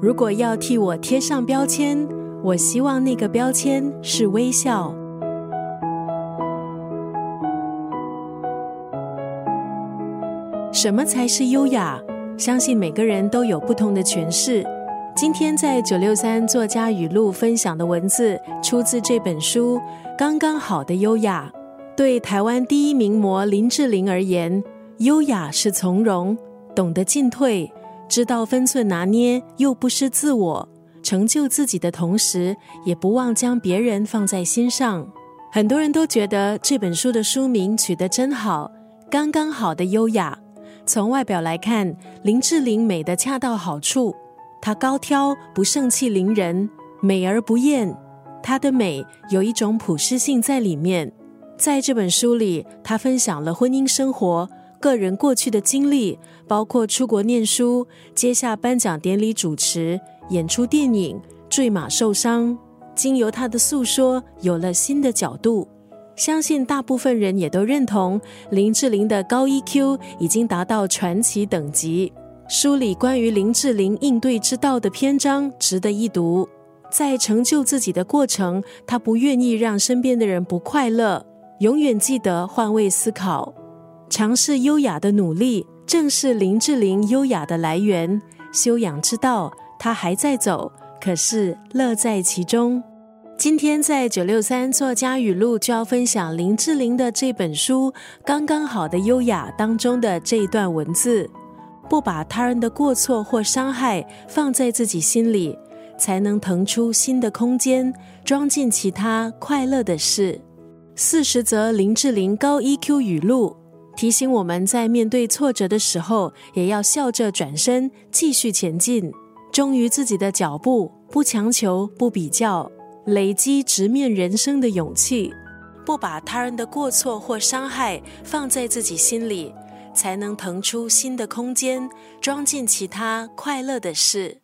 如果要替我贴上标签，我希望那个标签是微笑。什么才是优雅？相信每个人都有不同的诠释。今天在九六三作家语录分享的文字，出自这本书《刚刚好的优雅》。对台湾第一名模林志玲而言，优雅是从容，懂得进退，知道分寸拿捏，又不失自我，成就自己的同时，也不忘将别人放在心上。很多人都觉得这本书的书名取得真好，《刚刚好的优雅》。从外表来看，林志玲美的恰到好处，她高挑不盛气凌人，美而不艳。她的美有一种普适性在里面。在这本书里，她分享了婚姻生活、个人过去的经历，包括出国念书、接下颁奖典礼主持、演出电影、坠马受伤。经由他的诉说，有了新的角度。相信大部分人也都认同林志玲的高 EQ 已经达到传奇等级。书里关于林志玲应对之道的篇章值得一读。在成就自己的过程，她不愿意让身边的人不快乐。永远记得换位思考，尝试优雅的努力，正是林志玲优雅的来源。修养之道，她还在走，可是乐在其中。今天在九六三作家语录就要分享林志玲的这本书《刚刚好的优雅》当中的这一段文字：不把他人的过错或伤害放在自己心里，才能腾出新的空间，装进其他快乐的事。四十则林志玲高 EQ 语录，提醒我们在面对挫折的时候，也要笑着转身，继续前进，忠于自己的脚步，不强求，不比较，累积直面人生的勇气，不把他人的过错或伤害放在自己心里，才能腾出新的空间，装进其他快乐的事。